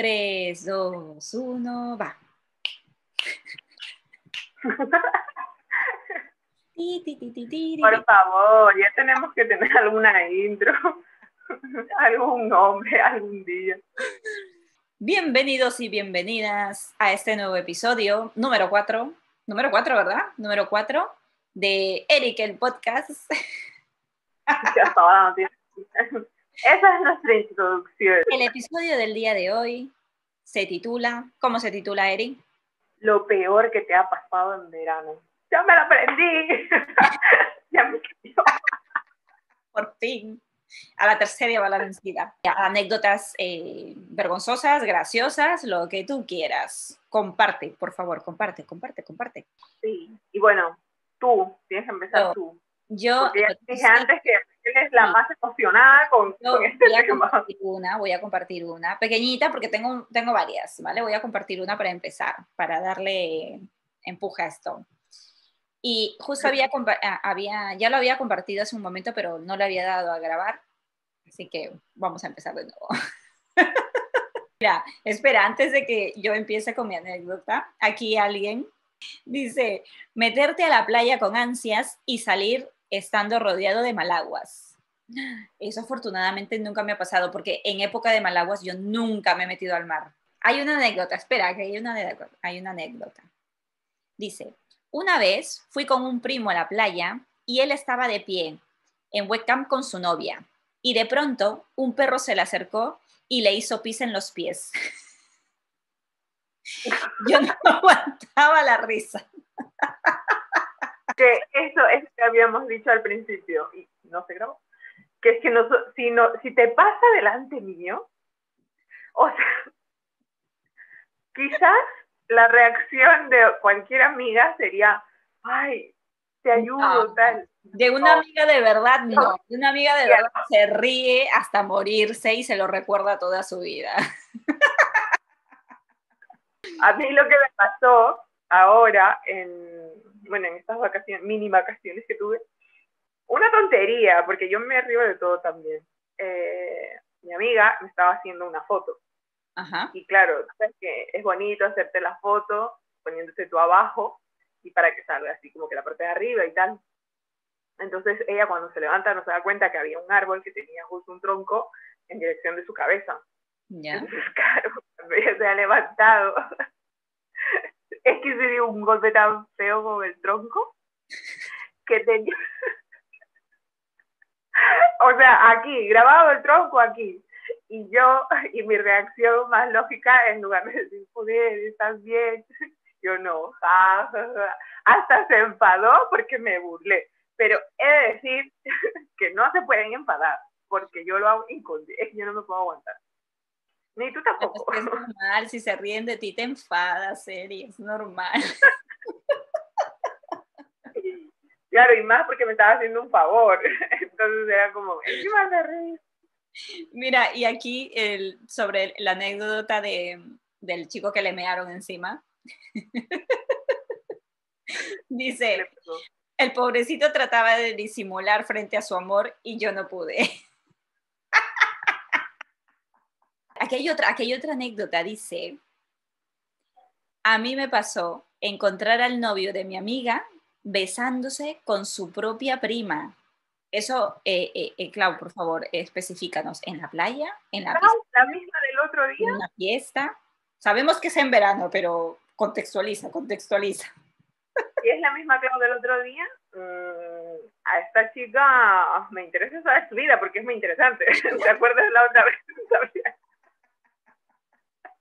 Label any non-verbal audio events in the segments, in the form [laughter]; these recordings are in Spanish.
3, 2, 1, va. [laughs] Por favor, ya tenemos que tener alguna intro, [laughs] algún nombre, algún día. Bienvenidos y bienvenidas a este nuevo episodio, número 4, número 4, ¿verdad? Número 4 de Eric, el podcast. Esa es nuestra introducción. El episodio del día de hoy se titula, ¿cómo se titula, Eri? Lo peor que te ha pasado en verano. Ya me lo aprendí. [laughs] ya me. Por fin. A la tercera va la vencida. Anécdotas eh, vergonzosas, graciosas, lo que tú quieras. Comparte, por favor, comparte, comparte, comparte. Sí, y bueno, tú, tienes que empezar tú. Yo Porque ya dije antes que eres la más emocionada con, con este voy a tema. compartir una, voy a compartir una, pequeñita porque tengo, tengo varias, ¿vale? Voy a compartir una para empezar, para darle empuje a esto. Y justo había, ah, había, ya lo había compartido hace un momento, pero no lo había dado a grabar, así que vamos a empezar de nuevo. [laughs] Mira, espera, antes de que yo empiece con mi anécdota, aquí alguien dice, meterte a la playa con ansias y salir estando rodeado de malaguas. Eso afortunadamente nunca me ha pasado porque en época de malaguas yo nunca me he metido al mar. Hay una anécdota, espera, que hay una anécdota. Hay una anécdota. Dice, una vez fui con un primo a la playa y él estaba de pie en webcam con su novia y de pronto un perro se le acercó y le hizo pis en los pies. [laughs] Yo no [laughs] aguantaba la risa. Que eso es lo que habíamos dicho al principio y no se grabó que es que no, si, no, si te pasa delante mío o sea [laughs] quizás la reacción de cualquier amiga sería ay te ayudo No. tal De una No. amiga de verdad, no. De una amiga de verdad se ríe hasta morirse y se lo recuerda toda su vida. [laughs] a mí lo que me pasó ahora en bueno en estas vacaciones mini vacaciones que tuve una tontería porque yo me río de todo también Eh, mi amiga me estaba haciendo una foto Ajá. Y claro, sabes que es bonito hacerte la foto poniéndote tú abajo y para que salga así como que la parte de arriba y tal. Entonces ella cuando se levanta no se da cuenta que había un árbol que tenía justo un tronco en dirección de su cabeza. Ya. Entonces, [laughs] claro, cuando ella se ha levantado, es que se dio un golpe tan feo con el tronco que tenía... [laughs] o sea, aquí, grabado el tronco aquí. Y yo, y mi reacción más lógica, en lugar de decir, joder, estás bien, [laughs] yo no, ja, hasta se enfadó porque me burlé. Pero he de decir [laughs] que no se pueden enfadar, porque yo lo hago inconsciente, yo no me puedo aguantar. Ni tú tampoco. Es, que es normal, si se ríen de ti te enfadas, Eri, es normal. Claro, y más porque me estaba haciendo un favor. [laughs] Entonces era como, encima de reír. Mira, y aquí el, sobre la anécdota de, del chico que le mearon encima. [laughs] Dice, el pobrecito trataba de disimular frente a su amor y yo no pude. Aquí hay otra, aquí hay otra anécdota, dice, a mí me pasó encontrar al novio de mi amiga besándose con su propia prima. Eso, eh, eh, eh, Clau, por favor, especifícanos, ¿en la playa? ¿En la, pista, la misma del otro día. en una fiesta? Sabemos que es en verano, pero contextualiza, contextualiza. Si es la misma que la del otro día, mm, a esta chica me interesa saber su vida porque es muy interesante. [laughs] ¿Te acuerdas la otra vez? [laughs]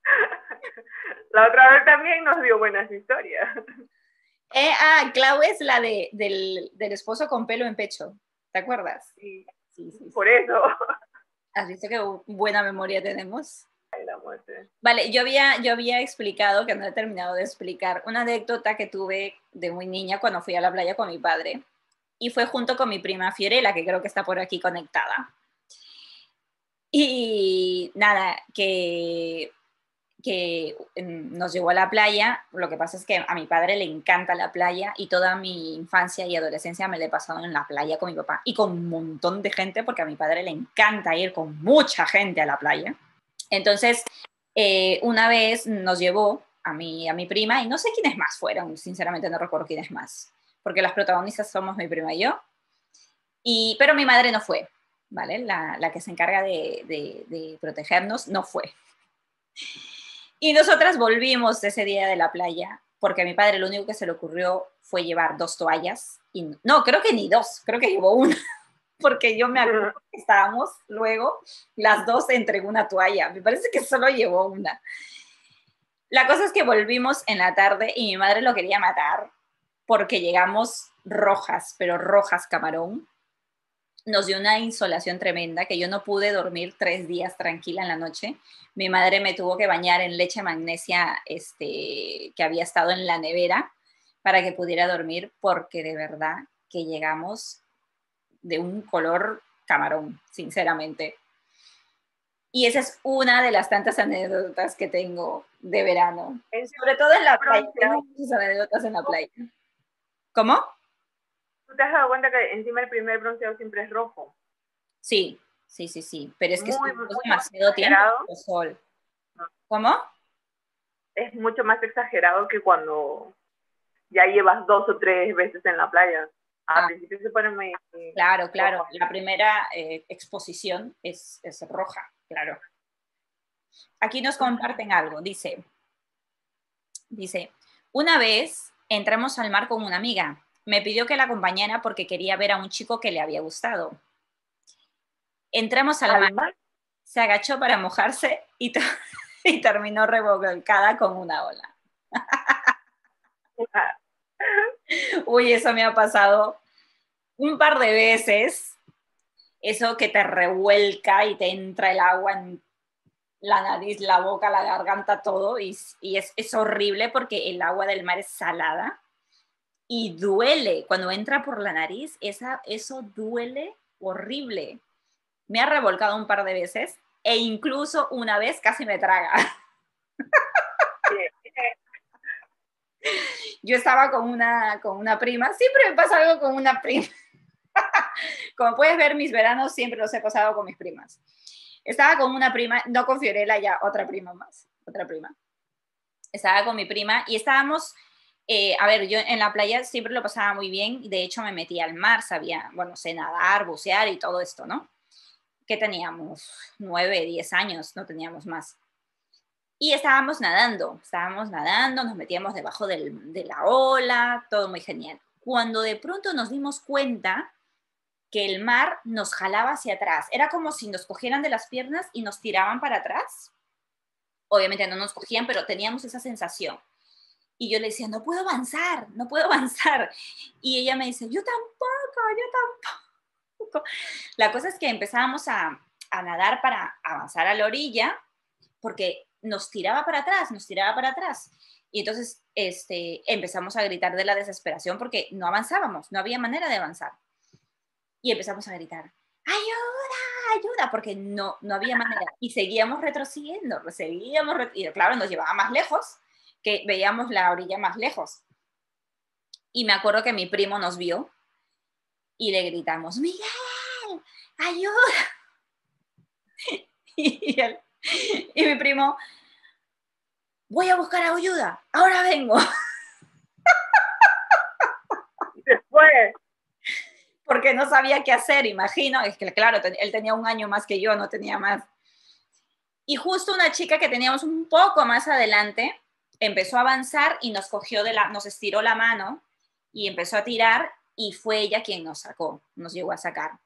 [laughs] La otra vez también nos dio buenas historias. Eh, ah, Clau es la de, del, del esposo con pelo en pecho, ¿te acuerdas? Sí, sí, sí. por eso, ¿Has visto qué bu- buena memoria tenemos? ay, la muerte. Vale, yo había, yo había explicado, que no he terminado de explicar, una anécdota que tuve de muy niña cuando fui a la playa con mi padre. Y fue junto con mi prima Fiorella, que creo que está por aquí conectada. Y nada, que, que mm, nos llevó a la playa. Lo que pasa es que a mi padre le encanta la playa y toda mi infancia y adolescencia me la he pasado en la playa con mi papá y con un montón de gente, porque a mi padre le encanta ir con mucha gente a la playa. Entonces, eh, una vez nos llevó a mi, a mi prima y no sé quiénes más fueron, sinceramente no recuerdo quiénes más, porque las protagonistas somos mi prima y yo. Y, pero mi madre no fue, ¿vale? La, la que se encarga de, de, de, protegernos no fue. Y nosotras volvimos ese día de la playa, porque a mi padre lo único que se le ocurrió fue llevar dos toallas. Y, no, creo que ni dos, creo que llevó una, [laughs] porque yo me acuerdo que estábamos luego las dos entre una toalla. Me parece que solo llevó una. La cosa es que volvimos en la tarde y mi madre lo quería matar porque llegamos rojas, pero rojas camarón. Nos dio una insolación tremenda que yo no pude dormir tres días tranquila en la noche. Mi madre me tuvo que bañar en leche magnesia este, que había estado en la nevera para que pudiera dormir porque de verdad que llegamos de un color camarón, sinceramente. Y esa es una de las tantas anécdotas que tengo de verano. Sobre todo en la playa. Tengo muchas anécdotas en la playa. ¿Cómo? ¿Tú te has dado cuenta que encima el primer bronceado siempre es rojo? Sí, sí, sí, sí. Pero es que es demasiado tiempo el sol. ¿Cómo? Es mucho más exagerado que cuando ya llevas dos o tres veces en la playa. Al ah. principio se pone muy... Claro, claro. La primera eh, exposición es, es roja. Claro. Aquí nos comparten algo. Dice, dice, una vez entramos al mar con una amiga. Me pidió que la acompañara porque quería ver a un chico que le había gustado. Entramos al, mar, se agachó para mojarse y, [laughs] y terminó revolcada con una ola. [laughs] Uy, eso me ha pasado un par de veces eso que te revuelca y te entra el agua en la nariz, la boca, la garganta, todo, y, es, horrible porque el agua del mar es salada y duele. Cuando entra por la nariz, esa, eso duele horrible. Me ha revolcado un par de veces e incluso una vez casi me traga. [laughs] Yo estaba con una, con una prima, siempre me pasa algo con una prima. [laughs] Como puedes ver, mis veranos siempre los he pasado con mis primas. Estaba con una prima, no con Fiorella, ya otra prima más, otra prima. Estaba con mi prima y estábamos, eh, a ver, yo en la playa siempre lo pasaba muy bien, de hecho me metí al mar, sabía, bueno, sé nadar, bucear y todo esto, ¿no? Que teníamos nueve, diez años, no teníamos más. Y estábamos nadando, estábamos nadando, nos metíamos debajo del, de la ola, todo muy genial. Cuando de pronto nos dimos cuenta que el mar nos jalaba hacia atrás. Era como si nos cogieran de las piernas y nos tiraban para atrás. Obviamente no nos cogían, pero teníamos esa sensación. Y yo le decía, no puedo avanzar, no puedo [laughs] avanzar. Y ella me dice, yo tampoco, yo tampoco. La cosa es que empezábamos a, a nadar para avanzar a la orilla, porque nos tiraba para atrás, nos tiraba para atrás. Y entonces este, empezamos a gritar de la desesperación porque no avanzábamos, no había manera de avanzar y empezamos a gritar, ayuda, ayuda, porque no, no había manera. Y seguíamos retrocediendo, seguíamos, y claro, nos llevaba más lejos, que veíamos la orilla más lejos. Y me acuerdo que mi primo nos vio y le gritamos, Miguel, ayuda. [laughs] y, y mi primo, voy a buscar ayuda, ahora vengo. Después porque no sabía qué hacer, imagino, es que claro, él tenía un año más que yo, no tenía más. Y justo una chica que teníamos un poco más adelante empezó a avanzar y nos cogió de la, nos estiró la mano y empezó a tirar y fue ella quien nos sacó, nos llegó a sacar.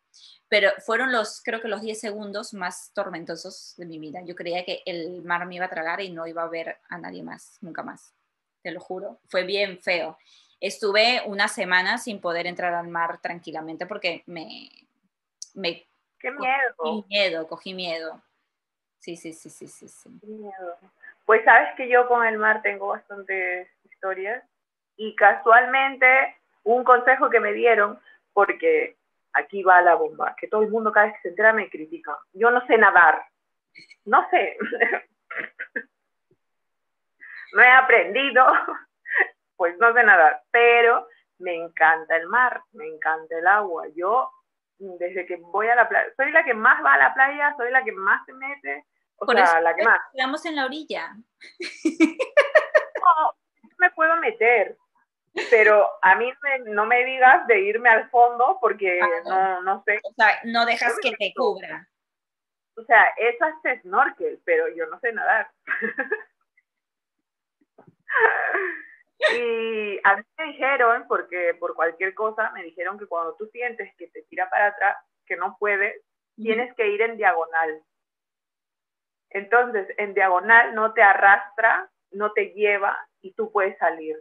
Pero fueron los, creo que los 10 segundos más tormentosos de mi vida. Yo creía que el mar me iba a tragar y no iba a ver a nadie más, nunca más. Te lo juro. Fue bien feo estuve una semana sin poder entrar al mar tranquilamente porque me... me ¡Qué miedo! Cogí miedo, cogí miedo. Sí, sí, sí, sí, sí. sí. Miedo. Pues sabes que yo con el mar tengo bastantes historias y casualmente un consejo que me dieron, porque aquí va la bomba, que todo el mundo cada vez que se entera me critica. Yo no sé nadar, no sé, [laughs] no he aprendido, [laughs] pues no sé nadar, pero me encanta el mar, me encanta el agua. Yo, desde que voy a la playa, soy la que más va a la playa, soy la que más se mete, O sea, la que más. Quedamos en la orilla. No, me puedo meter, pero a mí no me digas de irme al fondo porque ah, no, no sé. O sea, no dejas que te cubra. O sea, eso es snorkel, pero yo no sé nadar. [laughs] y a mí me dijeron, porque por cualquier cosa, me dijeron que cuando tú sientes que te tira para atrás, que no puedes, tienes que ir en diagonal. Entonces, en diagonal no te arrastra, no te lleva y tú puedes salir.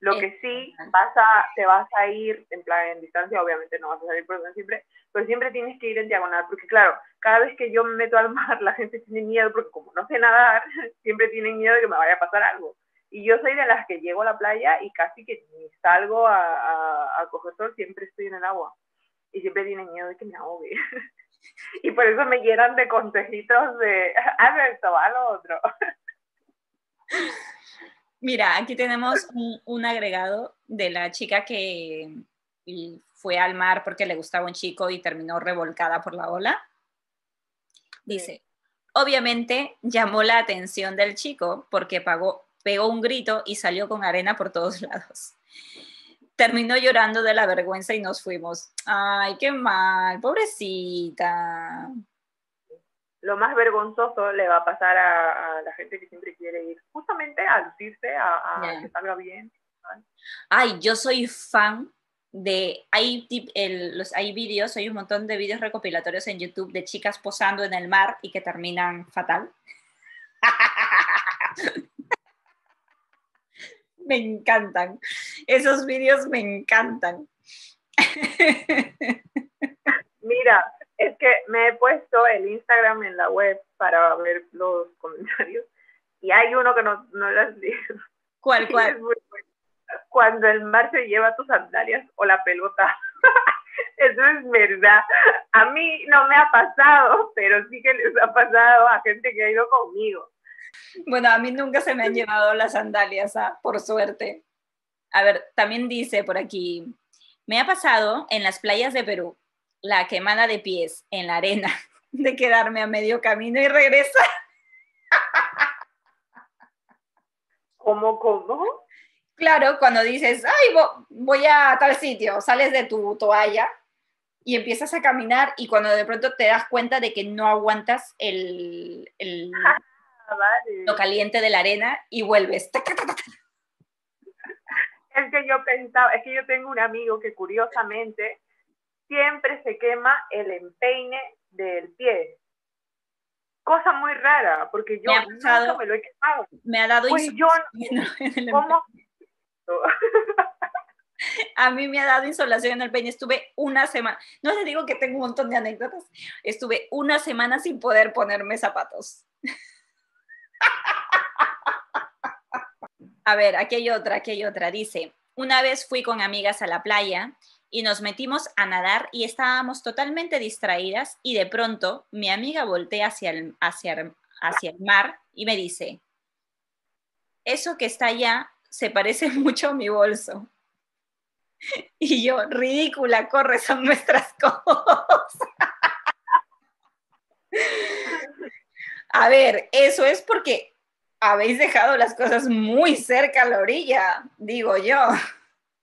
Lo que sí vas a, te vas a ir en plan en distancia, obviamente no vas a salir por siempre, pero siempre tienes que ir en diagonal, porque claro, cada vez que yo me meto al mar, [laughs] la gente tiene miedo, porque como no sé nadar, [laughs] siempre tienen miedo de que me vaya a pasar algo. Y yo soy de las que llego a la playa y casi que ni salgo a, a, a coger sol, siempre estoy en el agua. Y siempre tienen miedo de que me ahogue. [laughs] [laughs] y por eso me llenan de consejitos de, [laughs] haz esto, haz lo otro. [laughs] Mira, aquí tenemos un, agregado de la chica que fue al mar porque le gustaba un chico y terminó revolcada por la ola. Dice, obviamente llamó la atención del chico porque pagó, pegó un grito y salió con arena por todos lados. Terminó llorando de la vergüenza y nos fuimos. Ay, qué mal, pobrecita lo más vergonzoso le va a pasar a, la gente que siempre quiere ir, justamente a lucirse, a, que salga bien. Ay, yo soy fan de, hay, el, los, hay vídeos, hay un montón de vídeos recopilatorios en YouTube de chicas posando en el mar y que terminan fatal. [laughs] me encantan. Esos vídeos me encantan. [laughs] Mira, es que me he puesto el Instagram en la web para ver los comentarios y hay uno que no, no las digo. ¿Cuál, [laughs] cuál? Cuando el mar se lleva tus sandalias o la pelota. [laughs] Eso es verdad. A mí no me ha pasado, pero sí que les ha pasado a gente que ha ido conmigo. Bueno, a mí nunca se me han llevado las sandalias, ¿ah? por suerte. A ver, también dice por aquí, me ha pasado en las playas de Perú la quemada de pies en la arena, [laughs] de quedarme a medio camino y regresar. ¿Cómo, cómo? Claro, cuando dices, ay, voy a tal sitio, sales de tu toalla y empiezas a caminar y cuando de pronto te das cuenta de que no aguantas el, ah, lo caliente de la arena y vuelves. [laughs] Es que yo pensaba, es que yo tengo un amigo que curiosamente siempre se quema el empeine del pie. Cosa muy rara, porque yo me nunca me lo he quemado. Me ha dado pues yo, [laughs] ¿cómo? A mí me ha dado insolación en el peine. Estuve una semana, no les digo que tengo un montón de anécdotas, estuve una semana sin poder ponerme zapatos. A ver, aquí hay otra, aquí hay otra. Dice, una vez fui con amigas a la playa y nos metimos a nadar y estábamos totalmente distraídas y de pronto mi amiga voltea hacia el, hacia, hacia el mar y me dice, eso que está allá se parece [laughs] mucho a mi bolso. [laughs] Y yo, ridícula, corre, son nuestras [laughs] cosas. A ver, eso es porque habéis dejado las cosas muy cerca a la orilla, digo yo.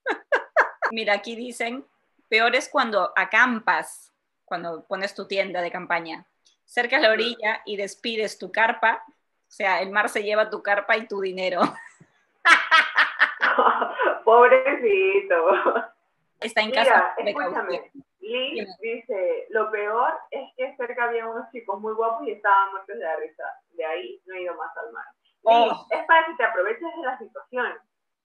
[laughs] Mira, aquí dicen, peor es cuando acampas, cuando pones tu tienda de campaña, cerca a la orilla y despides tu carpa, o sea, el mar se lleva tu carpa y tu dinero. [laughs] Pobrecito. Está en casa. escúchame. Liz dice, lo peor es que cerca había unos chicos muy guapos y estaban muertos de la risa. De ahí no he ido más al mar. Oh. es para que te aproveches de la situación.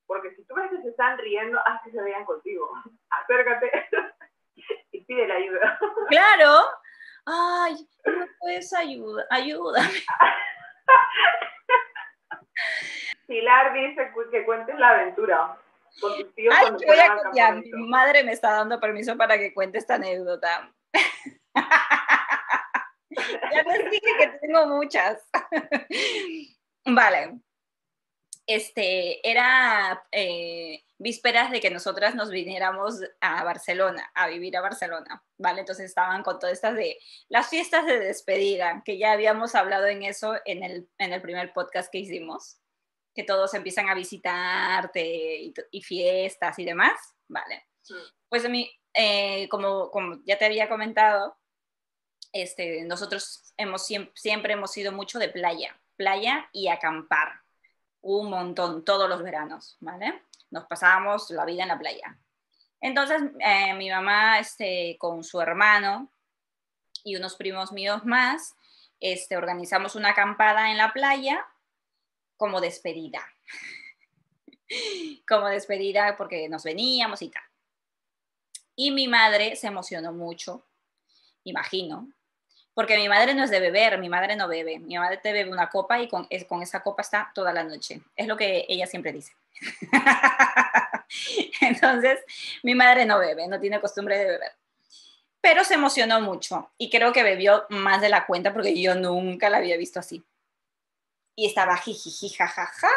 Porque si tú ves que se están riendo, haz que se vean contigo. [laughs] Acércate y pide la ayuda. [laughs] Claro. Ay, no puedes ayudar, ayúdame. [laughs] Pilar dice que cuentes la aventura. Ay, voy a, mi madre me está dando permiso para que cuente esta anécdota. ya les dije que tengo muchas. Vale. este, era eh, vísperas de que nosotras nos viniéramos a Barcelona, a vivir a Barcelona, ¿vale? Entonces estaban con todas estas de las fiestas de despedida, que ya habíamos hablado en eso en el, en el primer podcast que hicimos, que todos empiezan a visitarte y, fiestas y demás, ¿vale? Pues a mí, eh, como, como ya te había comentado, este, nosotros hemos, siempre hemos sido mucho de playa, y acampar, un montón, todos los veranos, ¿vale? Nos pasábamos la vida en la playa. Entonces, eh, mi mamá, este, con su hermano y unos primos míos más, este, organizamos una acampada en la playa como despedida. [laughs] como despedida porque nos veníamos y tal. Y mi madre se emocionó mucho, imagino, porque mi madre no es de beber, mi madre no bebe. Mi madre te bebe una copa y con, con esa copa está toda la noche. Es lo que ella siempre dice. [laughs] Entonces, mi madre no bebe, no tiene costumbre de beber. Pero se emocionó mucho y creo que bebió más de la cuenta porque yo nunca la había visto así. Y estaba jijiji, jajaja.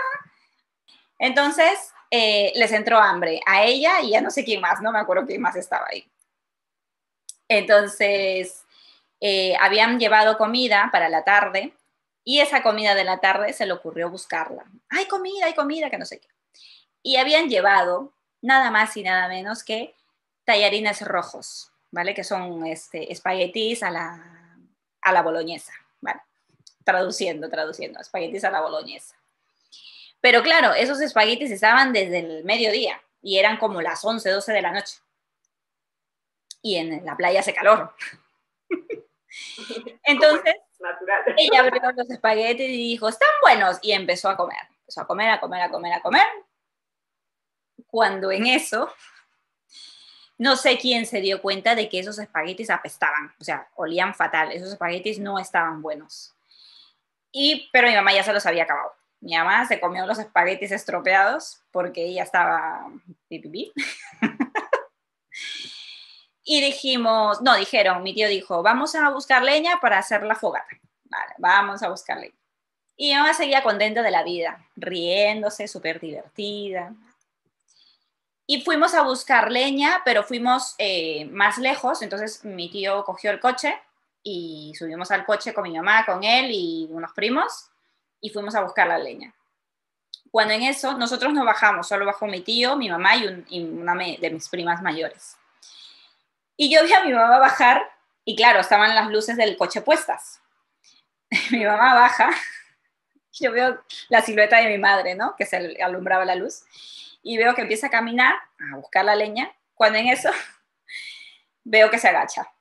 Entonces, eh, les entró hambre a ella y a no sé quién más, no me acuerdo quién más estaba ahí. Entonces, eh, habían llevado comida para la tarde y esa comida de la tarde se le ocurrió buscarla. Hay comida, hay comida, que no sé qué. Y habían llevado nada más y nada menos que tallarines rojos, ¿vale? Que son este, espaguetis a la, a la boloñesa, ¿vale? Traduciendo, traduciendo, espaguetis a la boloñesa. Pero claro, esos espaguetis estaban desde el mediodía y eran como las 11, 12 de la noche. Y en la playa hace calor. [laughs] [laughs] Entonces, [laughs] ella abrió los espaguetis y dijo, están buenos, y empezó a comer. Empezó a comer, a comer, a comer, a comer. Cuando en eso, no sé quién se dio cuenta de que esos espaguetis apestaban, o sea, olían fatal, esos espaguetis no estaban buenos. Y, pero mi mamá ya se los había acabado. Mi mamá se comió los espaguetis estropeados porque ella estaba pipipi. [laughs] Y dijimos, no, dijeron, mi tío dijo, vamos a buscar leña para hacer la fogata. Vale, vamos a buscar leña. Y mi mamá seguía contenta de la vida, riéndose, súper divertida. Y fuimos a buscar leña, pero fuimos eh, más lejos, entonces mi tío cogió el coche y subimos al coche con mi mamá, con él y unos primos y fuimos a buscar la leña. Cuando en eso, nosotros no bajamos, solo bajó mi tío, mi mamá y, y una de mis primas mayores. Y yo vi a mi mamá bajar y claro, estaban las luces del coche puestas. [laughs] mi mamá baja, [laughs] yo veo la silueta de mi madre, ¿no? Que se alumbraba la luz. Y veo que empieza a caminar, a buscar la leña, cuando en eso [laughs] veo que se agacha.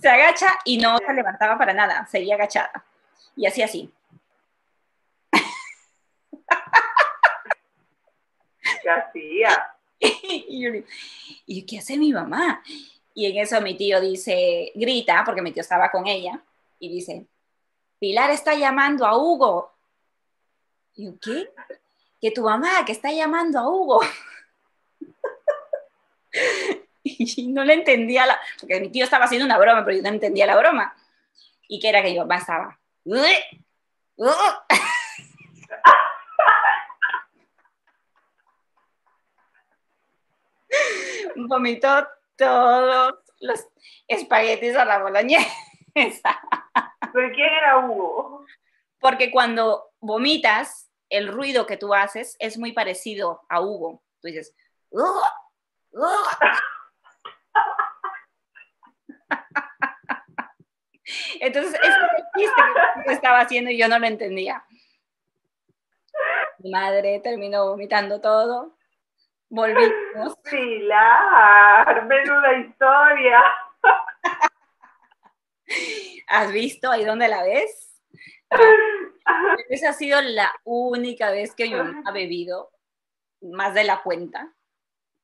se agacha y no se levantaba para nada, seguía agachada. Y así así. ¿Qué? [laughs] y, yo, ¿y qué hace mi mamá? Y en eso mi tío dice, grita, porque mi tío estaba con ella, y dice, Pilar está llamando a Hugo. Y ¿qué? Que tu mamá, que está llamando a Hugo. [laughs] y no le entendía, la, porque mi tío estaba haciendo una broma, pero yo no entendía la broma. Y que era que yo, estaba, [laughs] vomitó todos los espaguetis a la boloñesa. [laughs] ¿Pero quién era Hugo? Porque cuando vomitas, el ruido que tú haces es muy parecido a Hugo. Tú dices, [laughs] Entonces, ese es el chiste que estaba haciendo y yo no lo entendía. Mi madre terminó vomitando todo Volvimos. [laughs] Pilar, menuda historia. [laughs] ¿Has visto ahí donde la ves? [laughs] Esa ha sido la única vez que mi mamá ha bebido más de la cuenta.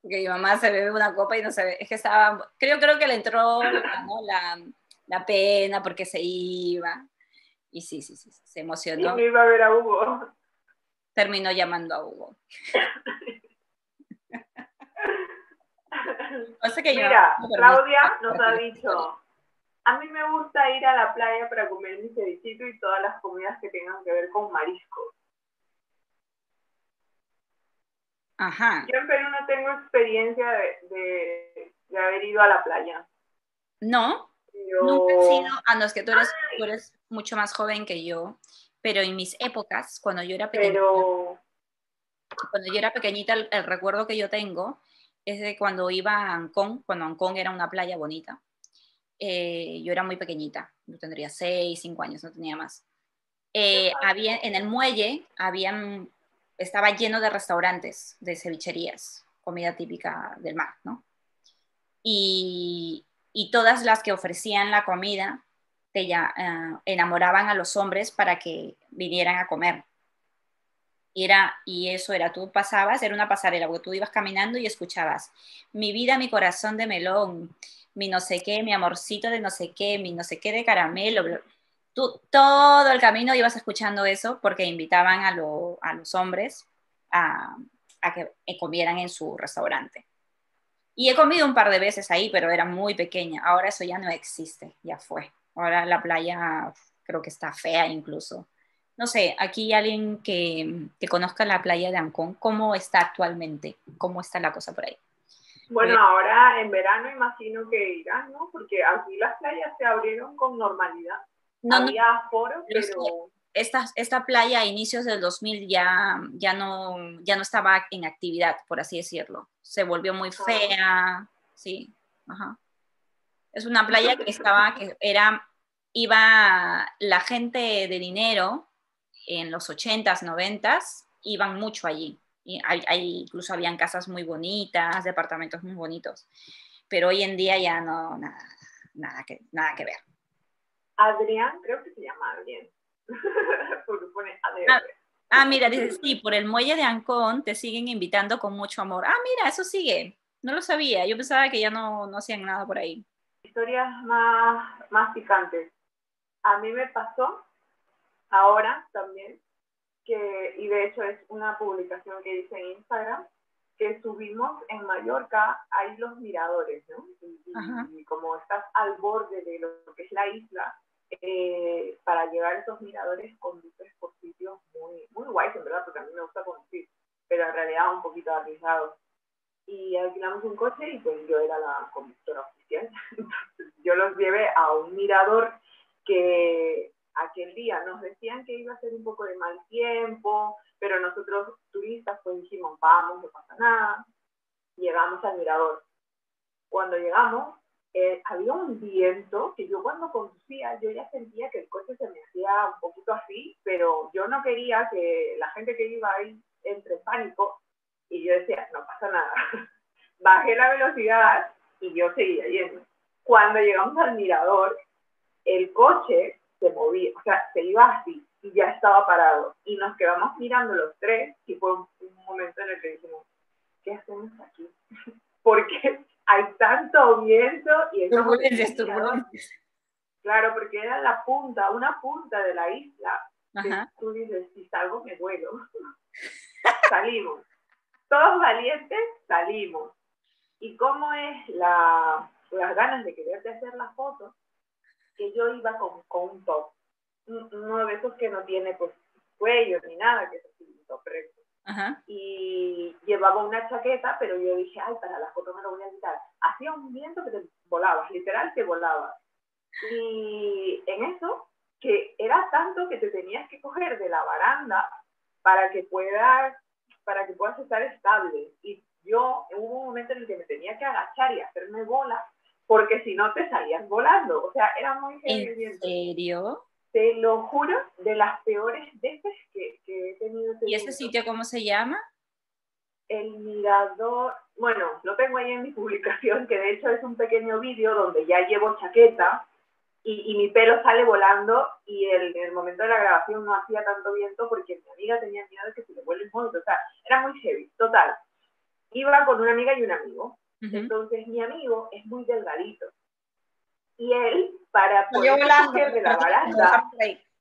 Porque mi mamá se bebe una copa y no se ve. Es que estaba. Creo, creo que le entró la, la, pena porque se iba. Y sí, sí, sí, se emocionó. Y iba a ver a Hugo. Terminó llamando a Hugo. [laughs] Mira, Claudia nos ha dicho, A mí me gusta ir a la playa para comer mi cevichito y todas las comidas que tengan que ver con mariscos. Ajá. Yo en Perú no tengo experiencia de, de, haber ido a la playa. ¿No? Nunca he sido, a no, es que tú eres, tú eres, mucho más joven que yo, pero en mis épocas, cuando yo era pequeñita, pero... cuando yo era pequeñita, el, recuerdo que yo tengo es de cuando iba a Ancón, cuando Ancón era una playa bonita. Eh, yo era muy pequeñita, yo tendría 6, 5 años, no tenía más. Eh, había, en el muelle habían estaba lleno de restaurantes, de cevicherías, comida típica del mar, ¿no? Y, todas las que ofrecían la comida te ya, eh, enamoraban a los hombres para que vinieran a comer. Y, era, y eso era, tú pasabas, era una pasarela, porque tú ibas caminando y escuchabas, mi vida, mi corazón de melón, mi no sé qué, mi amorcito de no sé qué, mi no sé qué de caramelo, tú todo el camino ibas escuchando eso porque invitaban a, los hombres a, que comieran en su restaurante. Y he comido un par de veces ahí, pero era muy pequeña. Ahora eso ya no existe, ya fue. Ahora la playa creo que está fea incluso. No sé, aquí alguien que, que conozca la playa de Ancón, ¿cómo está actualmente? ¿Cómo está la cosa por ahí? Bueno, eh, ahora en verano imagino que irán, ¿no? Porque aquí las playas se abrieron con normalidad no, había foros, pero... Esta, esta playa a inicios del 2000 ya, ya, no, ya no estaba en actividad, por así decirlo. Se volvió muy ah. fea, sí. Ajá. Es una playa que estaba, que era, iba la gente de dinero en los 80s, 90s, iban mucho allí. Y hay, incluso habían casas muy bonitas, departamentos muy bonitos. Pero hoy en día ya no, nada, nada, que, nada que ver. Adrián, creo que se llama Adrián, [laughs] porque pone Adrián. Ah, ah, mira, dice, sí, por el muelle de Ancón te siguen invitando con mucho amor. Ah, mira, eso sigue. No lo sabía. Yo pensaba que ya no, no hacían nada por ahí. Historias más, más picantes. A mí me pasó ahora también, que, y de hecho es una publicación que hice en Instagram, que subimos en Mallorca, hay los miradores, ¿no? y, como estás al borde de lo que es la isla, eh, para llegar a esos miradores conduces por sitios muy, muy guays, en verdad, porque a mí me gusta conducir, pero en realidad un poquito arriesgados. Y alquilamos un coche y pues yo era la conductora oficial. [laughs] yo los llevé a un mirador que aquel día nos decían que iba a ser un poco de mal tiempo, pero nosotros turistas pues dijimos, vamos, no pasa nada. Llegamos al mirador. Cuando llegamos, eh, había un viento que yo cuando conducía, yo ya sentía que el coche se me hacía un poquito así, pero yo no quería que la gente que iba ahí entre pánico y yo decía, no pasa nada. [laughs] Bajé la velocidad y yo seguía yendo. Cuando llegamos al mirador, el coche se movía, o sea, se iba así y ya estaba parado. Y nos quedamos mirando los tres y fue un, momento en el que dijimos, ¿qué hacemos aquí? [laughs] Porque hay tanto viento y turbulencias, Claro, porque era la punta, una punta de la isla. tú dices, si salgo me vuelo. [laughs] salimos. Todos valientes, salimos. ¿Y cómo es la, las ganas de quererte hacer la foto? Que yo iba con, con un top. Uno de esos que no tiene pues cuello ni nada, que es así, un top recto. Y llevaba una chaqueta, pero yo dije, ay, para la foto me lo voy a quitar. Hacía un viento que te volabas, literal te volabas. Y en eso, que era tanto que te tenías que coger de la baranda para que puedas, para que puedas estar estable. Y yo hubo un momento en el que me tenía que agachar y hacerme bola, porque si no te salías volando. O sea, era muy ¿En serio? te lo juro, de las peores veces que, he tenido. ¿Y ese sitio cómo se llama? El Mirador, bueno, lo tengo ahí en mi [laughs] publicación, que de hecho es un pequeño vídeo donde ya llevo chaqueta y, mi pelo sale volando y el, en el momento de la grabación no hacía tanto viento porque mi amiga tenía miedo de que se le vuelva el monte, o sea, era muy heavy, total. Iba con una amiga y un amigo, entonces mi amigo es muy delgadito, y él, para poder coger de la baranda,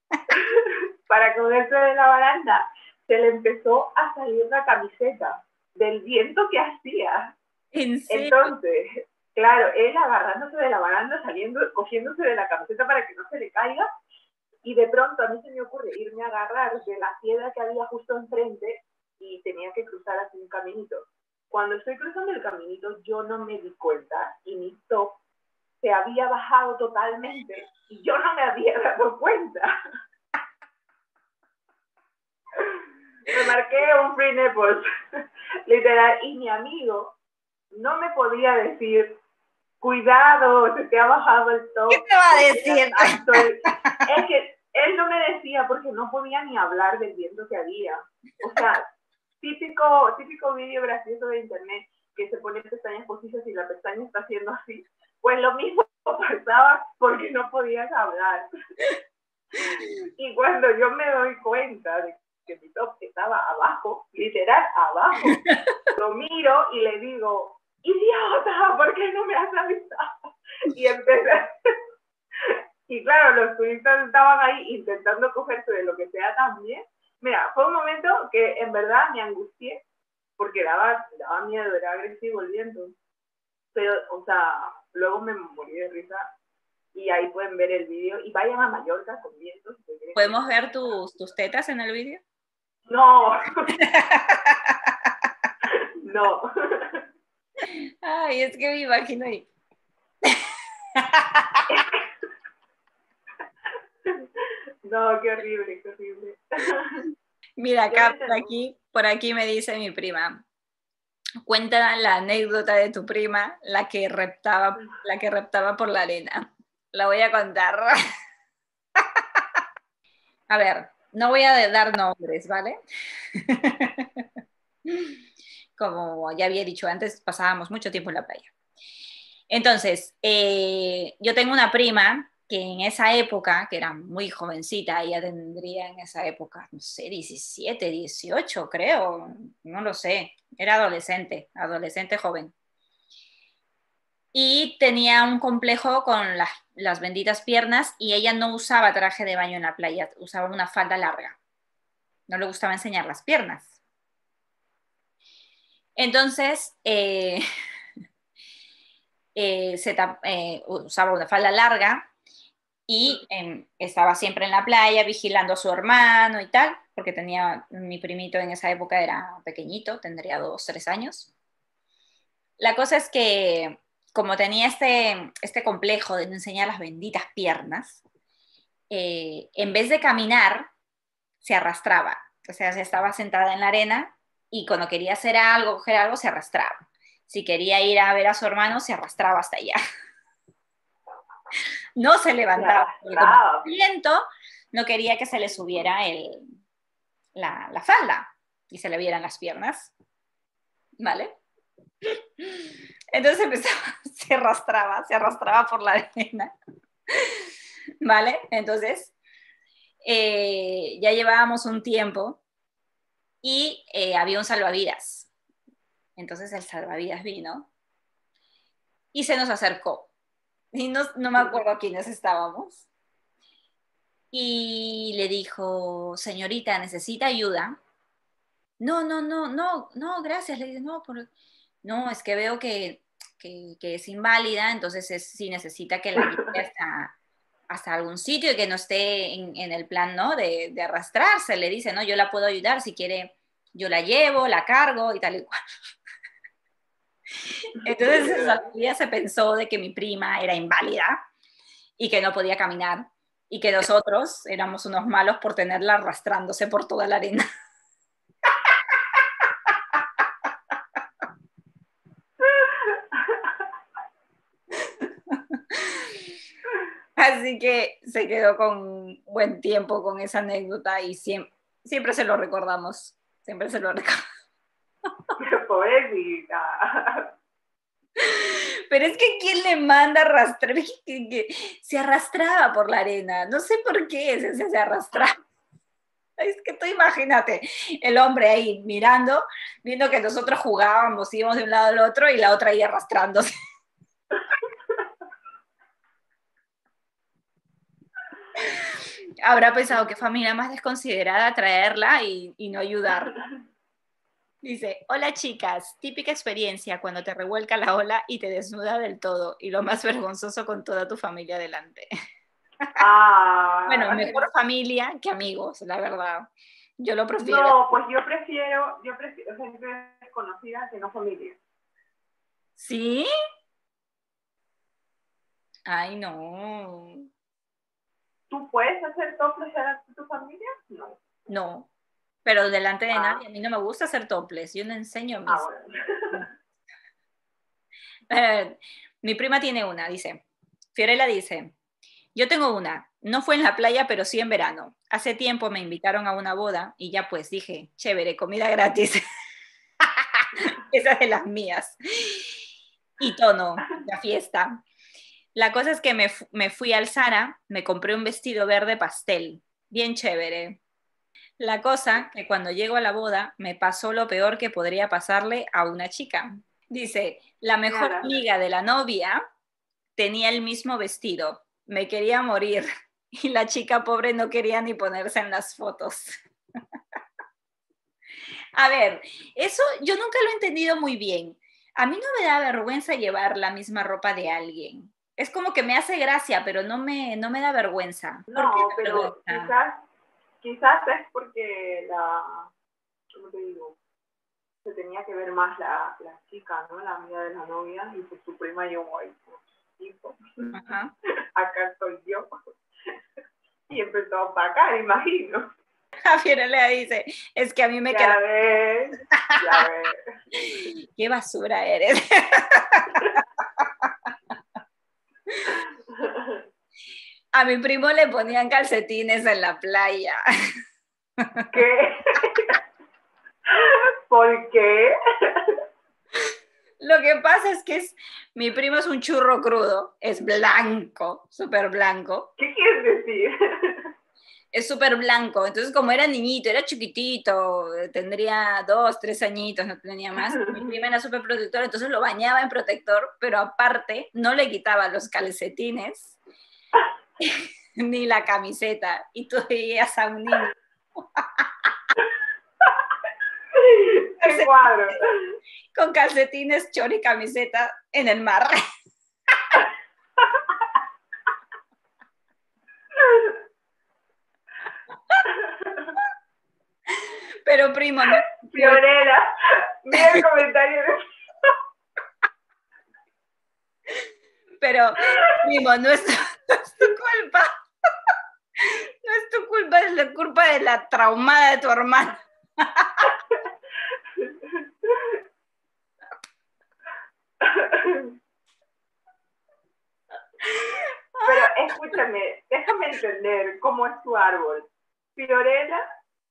[laughs] para cogerse de la baranda, se le empezó a salir la camiseta del viento que hacía. Entonces, claro, él agarrándose de la baranda, saliendo, cogiéndose de la camiseta para que no se le caiga, y de pronto a mí se me ocurre irme a agarrar de la piedra que había justo enfrente y tenía que cruzar así un caminito. Cuando estoy cruzando el caminito, yo no me di cuenta y mi top se había bajado totalmente y yo no me había dado cuenta. [laughs] me marqué un free nipples, [laughs] literal, y mi amigo no me podía decir, cuidado, se te ha bajado el top. ¿Qué te va a decir? Es que él no me decía porque no podía ni hablar del viento que había. O sea, típico, típico vídeo gracioso de internet que se pone pestañas postizas y la pestaña está haciendo así. Pues lo mismo [laughs] pasaba porque no podías hablar. Y cuando yo me doy cuenta de que mi top estaba abajo, literal abajo. [laughs] Lo miro y le digo, idiota, ¿por qué no me has avisado? Y empecé. [laughs] Y claro, los turistas estaban ahí intentando cogerse de lo que sea también. Mira, fue un momento que en verdad me angustié porque daba, daba miedo, era agresivo el viento. Pero, o sea, luego me morí de risa y ahí pueden ver el vídeo y vayan a Mallorca con vientos. ¿Podemos ver tus, tus tetas en el vídeo? No. [laughs] no. Ay, es que me imagino ahí. [laughs] No, qué horrible, qué horrible. [laughs] Mira, acá, por aquí, por aquí me dice mi prima. Cuenta la anécdota de tu prima, la que reptaba, la que reptaba por la arena. La voy a contar. [laughs] A ver, no voy a dar nombres, ¿vale? [laughs] Como ya había dicho antes, pasábamos mucho tiempo en la playa. Entonces, eh, yo tengo una prima que en esa época, que era muy jovencita, ella tendría en esa época, no sé, 17, 18 creo, no lo sé, era adolescente, adolescente joven. Y tenía un complejo con las las benditas piernas y ella no usaba traje de baño en la playa, usaba una falda larga. No le gustaba enseñar las piernas. Entonces, eh, [laughs] eh, se eh, usaba una falda larga y em, estaba siempre en la playa vigilando a su hermano y tal, porque tenía, mi primito en esa época era pequeñito, tendría dos, tres años. La cosa es que como tenía este, este complejo de enseñar las benditas piernas, eh, en vez de caminar, se arrastraba. O sea, se estaba sentada en la arena y cuando quería hacer algo, coger algo, se arrastraba. Si quería ir a ver a su hermano, se arrastraba hasta allá. [laughs] No se levantaba. el viento no quería que se le subiera el, la, la falda y se le vieran las piernas. ¿Vale? Entonces empezaba, [laughs] se arrastraba, se arrastraba por la arena. ¿Vale? Entonces, eh, ya llevábamos un tiempo y eh, había un salvavidas. Entonces el salvavidas vino y se nos acercó. Y no, no me acuerdo quiénes estábamos. Y le dijo, señorita, ¿necesita ayuda? No, no, no, no, no, gracias. Le dije, no, por no, es que veo que, es inválida, entonces sí necesita que la lleve [laughs] hasta, hasta algún sitio y que no esté en, el plan, ¿no? De, arrastrarse, le dice, no, yo la puedo ayudar, si quiere, yo la llevo, la cargo y tal y cual. Entonces esa se pensó de que mi prima era inválida y que no podía caminar y que nosotros éramos unos malos por tenerla arrastrándose por toda la arena. Así que se quedó con buen tiempo con esa anécdota y siempre, siempre se lo recordamos. Siempre se lo recordamos. Poética. [laughs] Pero es que ¿quién le manda arrastrar? Se arrastraba por la arena. No sé por qué se, se arrastraba. [laughs] Es que tú imagínate, el hombre ahí mirando, viendo que nosotros jugábamos, íbamos de un lado al otro y la otra ahí arrastrándose. [laughs] habrá pensado que familia más desconsiderada traerla y, no ayudarla. Dice, hola chicas, típica experiencia cuando te revuelca la ola y te desnuda del todo y lo más [laughs] vergonzoso con toda tu familia delante. [laughs] Ah, bueno, mejor familia que amigos, la verdad. Yo lo prefiero. No, pues yo prefiero, yo prefiero gente desconocida que no familia. ¿Sí? Ay, no. ¿Tú puedes hacer topless a tu familia? No. No, pero delante de Ah. nadie. A mí no me gusta hacer toples. Yo no enseño mis... Ah, bueno. [laughs] Eh, mi prima tiene una, dice. Fiorella dice, yo tengo una. No fue en la playa, pero sí en verano. Hace tiempo me invitaron a una boda y ya pues dije, chévere, comida gratis. [laughs] Esa es de las mías. Y tono, la fiesta. La cosa es que me, me fui al Zara, me compré un vestido verde pastel, bien chévere. La cosa que cuando llego a la boda me pasó lo peor que podría pasarle a una chica. Dice, la mejor amiga de la novia tenía el mismo vestido. Me quería morir. [laughs] Y la chica pobre no quería ni ponerse en las fotos. [laughs] A ver, eso yo nunca lo he entendido muy bien. A mí no me da vergüenza llevar la misma ropa de alguien. Es como que me hace gracia, pero no me, no me da vergüenza. ¿Por No, pero vergüenza? quizás, quizás es porque la, ¿cómo te digo? Se tenía que ver más la, la chica, ¿no? La amiga de la novia, y pues su prima ahí, pues, hijo, Ajá. [laughs] acá estoy yo. [laughs] Y empezó a opacar, imagino. Javier le dice, es que a mí me Ya queda, ves, ya [laughs] ves. qué basura eres. A mi primo le ponían calcetines en la playa. ¿Qué? ¿Por qué? Lo que pasa es que es, mi primo es un churro crudo, es blanco, súper blanco, ¿Qué quieres decir? es súper blanco. Entonces, como era niñito, era chiquitito, tendría dos, tres añitos, no tenía más. Mi prima era súper protectora, entonces lo bañaba en protector, pero aparte no le quitaba los calcetines [laughs] ni la camiseta. Y tú veías a un niño [laughs] ¡Qué cuadro! con calcetines, chor y camiseta en el mar. Pero primo, no, Fiorella, mira el comentario pero primo, no es, no es tu culpa. No es tu es la culpa de la traumada de tu hermana. Pero escúchame, déjame entender cómo es tu árbol. Fiorella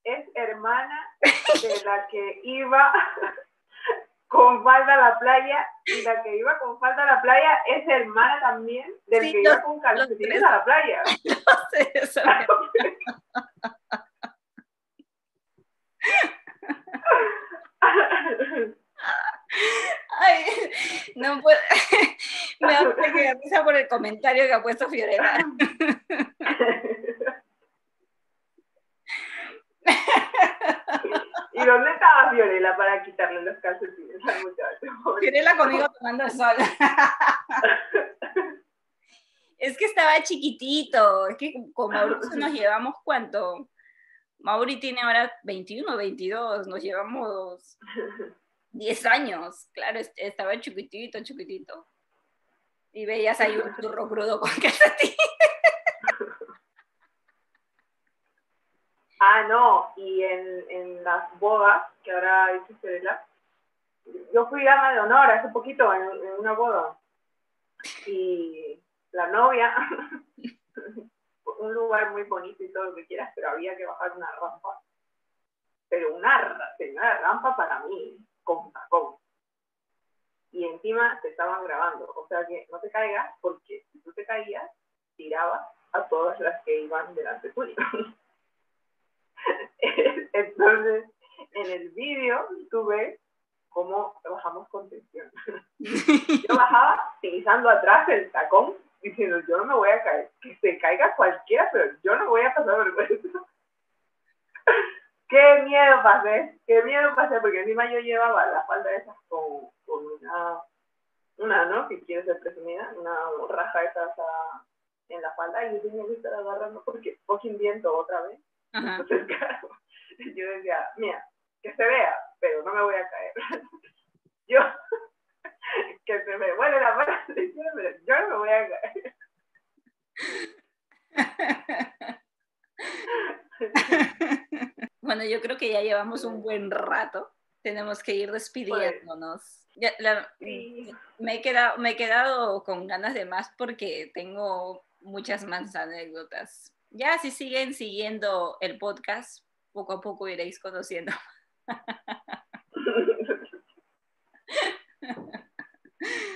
es hermana de la que iba con falda a la playa y la que iba con falda a la playa es hermana también del Sí, que los- iba con calcetines a la playa. [laughs] No sé, eso Ay, no puedo. [laughs] Me da risa por el comentario que ha puesto Fiorella. [laughs] ¿Y dónde estaba Fiorella para quitarle los calcetines al muchacho? Fiorella conmigo tomando el sol. [laughs] Es que estaba chiquitito, es que con Mauricio nos llevamos cuánto. Mauri tiene ahora 21, 22, nos llevamos 10 años. Claro, est- estaba chiquitito, chiquitito. Y veías ahí un churro crudo con [laughs] calcetín. Ah, no, y en, las bodas, que ahora dice Fiorella, yo fui dama de honor hace poquito en, una boda. Y la novia, [laughs] un lugar muy bonito y todo lo que quieras, pero había que bajar una rampa. Pero una señora rampa para mí, con tacón. Y encima te estaban grabando. O sea que no te caigas, porque si tú te caías, tirabas a todas las que iban delante tuyo. [laughs] [laughs] Entonces, en el vídeo tú ves cómo bajamos con tensión. [laughs] Yo bajaba pisando atrás el tacón, diciendo, yo no me voy a caer, que se caiga cualquiera, pero yo no voy a pasar vergüenza. ¡Qué miedo pasé, qué miedo pasé, porque encima yo llevaba la falda esas con, con una, una, ¿no? Si quieres ser presumida, una raja esas en la falda y yo tenía que estar agarrando porque fucking viento otra vez. Entonces, [laughs] claro, yo decía, mira, que se vea, pero no me voy a caer. [laughs] yo, [laughs] que se me vuelve la mano, pero yo no me voy a caer. bueno, yo creo que ya llevamos un buen rato. Tenemos que ir despidiéndonos. me, he quedado, me he quedado con ganas de más porque tengo muchas más anécdotas. Ya si siguen siguiendo el podcast, poco a poco iréis conociendo. [laughs]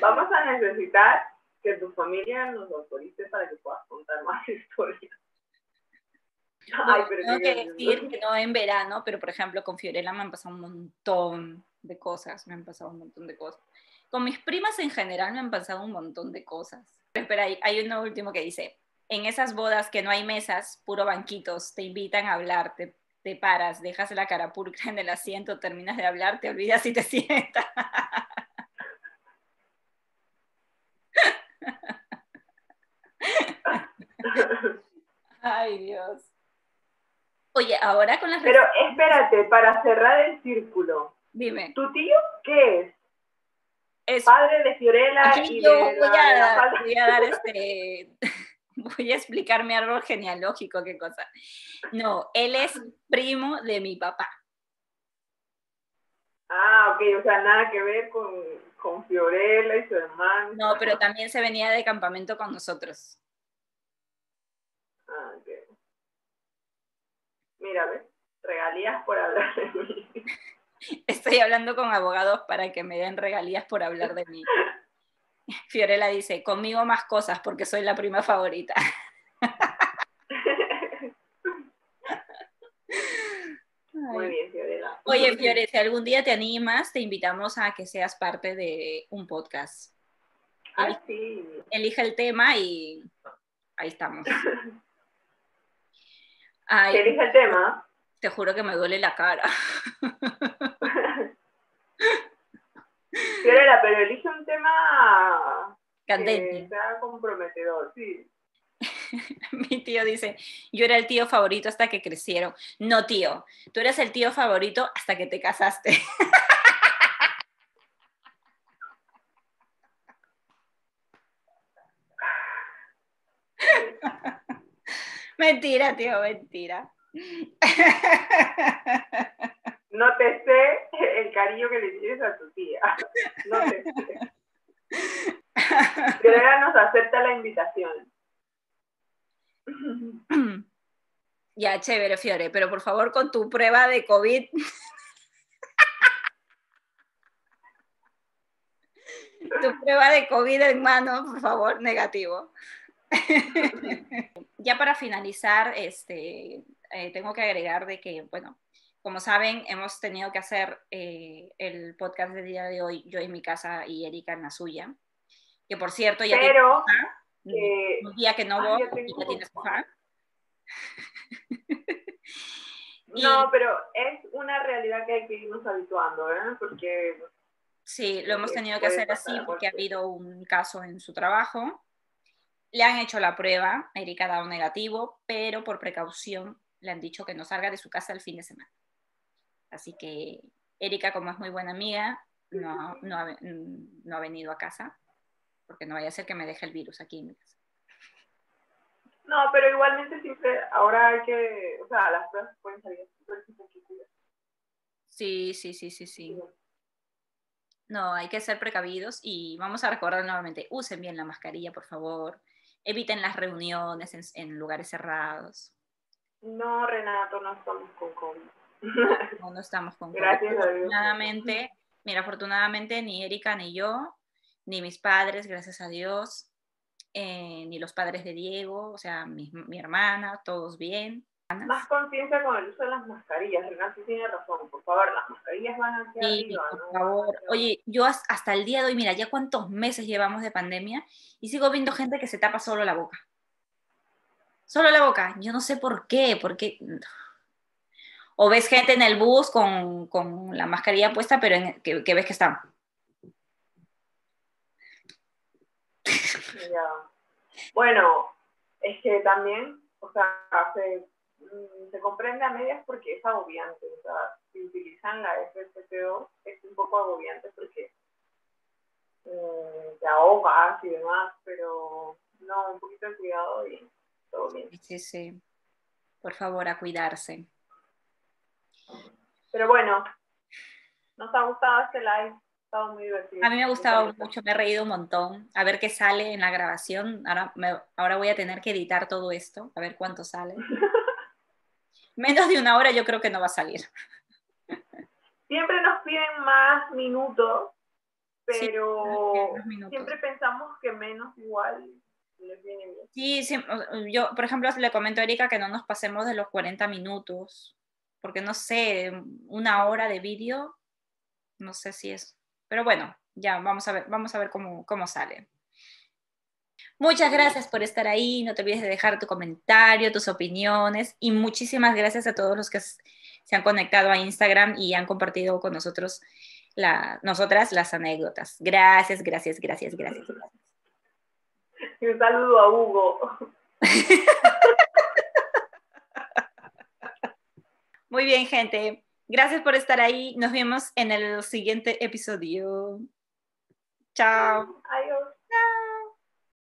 Vamos a necesitar que tu familia nos autorice para que puedas contar más [laughs] historias. tengo que decir que no en verano, pero por ejemplo con Fiorella me han pasado un montón de cosas, me han pasado un montón de cosas. Con mis primas en general me han pasado un montón de cosas. Pero espera, hay, hay uno último que dice, en esas bodas que no hay mesas, puro banquitos, te invitan a hablar, te, te paras, dejas la cara pulcra en el asiento, terminas de hablar, te olvidas y te [laughs] sientas. Ay, Dios. Oye, ahora con las... Pero espérate, para cerrar el círculo. Dime. ¿Tu tío qué es? Es padre de Fiorella y yo voy, a, voy a dar este... [laughs] [laughs] voy a explicar mi árbol genealógico, qué cosa. No, él es primo de mi papá. Ah, ok, o sea, nada que ver con, con Fiorella y su hermano. No, pero también se venía de campamento con nosotros. Ah, ok. Mira, ¿ves? Regalías por hablar de mí. [laughs] Estoy hablando con abogados para que me den regalías por hablar de mí. [laughs] [laughs] Fiorella dice, conmigo más cosas porque soy la prima favorita. [laughs] Muy bien, Fiorella. [laughs] Oye, Fiore, si algún día te animas, te invitamos a que seas parte de un podcast. Ah, sí. Elige el tema y ahí estamos. Ay, elige el tema? Te juro que me duele la cara. Fiorella, pero elige un tema Candente. comprometedor, sí. [laughs] Mi tío dice, yo era el tío favorito hasta que crecieron. No, tío, tú eres el tío favorito hasta que te casaste. [laughs] mentira, tío, mentira. [laughs] No te sé el cariño que le tienes a tu tía. No te sé. Nos acepta la invitación. [clears throat] Ya, chévere, Fiore, pero por favor con tu prueba de COVID. [laughs] tu prueba de COVID en mano, por favor, negativo. [laughs] ya para finalizar, este, eh, tengo que agregar de que, bueno, como saben, hemos tenido que hacer eh, el podcast del día de hoy, yo en mi casa y Erika en la suya. Que por cierto, ya Pero, un día que no voy, ya tienes [laughs] [laughs] No, pero es una realidad que hay que irnos habituando, ¿eh? Porque... Sí, lo hemos tenido que hacer así porque ha habido un caso en su trabajo. Le han hecho la prueba, Erika ha dado negativo, pero por precaución le han dicho que no salga de su casa el fin de semana. Así que Erika, como es muy buena amiga, no, no, ha, no ha venido a casa, porque no vaya a ser que me deje el virus aquí en mi casa. No, pero igualmente siempre, ahora hay que, o sea, las pruebas pueden salir Sí, sí, sí, sí, sí. No, hay que ser precavidos y vamos a recordar nuevamente, usen bien la mascarilla, por favor. Eviten las reuniones en, en lugares cerrados. No, Renato, no estamos con COVID. [laughs] No, no estamos con COVID. Gracias a Dios. Afortunadamente, mira, afortunadamente ni Erika ni yo, ni mis padres, gracias a Dios, eh, ni los padres de Diego, o sea, mi, mi hermana, todos bien. Más conciencia con el uso de las mascarillas, Renato tiene razón, por favor, las mascarillas van a ser sí, por favor. Oye, yo hasta el día de hoy, mira, ya cuántos meses llevamos de pandemia y sigo viendo gente que se tapa solo la boca. Solo la boca, yo no sé por qué, porque... O ves gente en el bus con, con la mascarilla puesta, pero en, que, que ves que están. Ya. Bueno, es que también, o sea, se, mm, se comprende a medias porque es agobiante. O sea, si utilizan la FFPO es un poco agobiante porque mm, te ahogas y demás, pero no, un poquito de cuidado y todo bien. Sí, sí. Por favor, a cuidarse. Pero bueno, nos ha gustado este live. Ha muy divertido. A mí me ha gustado mucho, me he reído un montón. A ver qué sale en la grabación. Ahora, me- ahora voy a tener que editar todo esto, a ver cuánto sale. [laughs] Menos de una hora yo creo que no va a salir. Siempre nos piden más minutos, Sí, pero más minutos. siempre pensamos que menos igual les viene bien. Sí, sí, yo, por ejemplo, le comento a Erika que no nos pasemos de los 40 minutos, porque no sé, una hora de vídeo, no sé si es, pero bueno, ya vamos a ver, vamos a ver cómo, cómo sale. Muchas gracias por estar ahí, no te olvides de dejar tu comentario, tus opiniones y muchísimas gracias a todos los que se han conectado a Instagram y han compartido con nosotros, la, nosotras las anécdotas. Gracias, gracias, gracias, gracias. gracias. Un saludo a Hugo. [laughs] Muy bien, gente. Gracias por estar ahí. Nos vemos en el siguiente episodio. Chao. Adiós.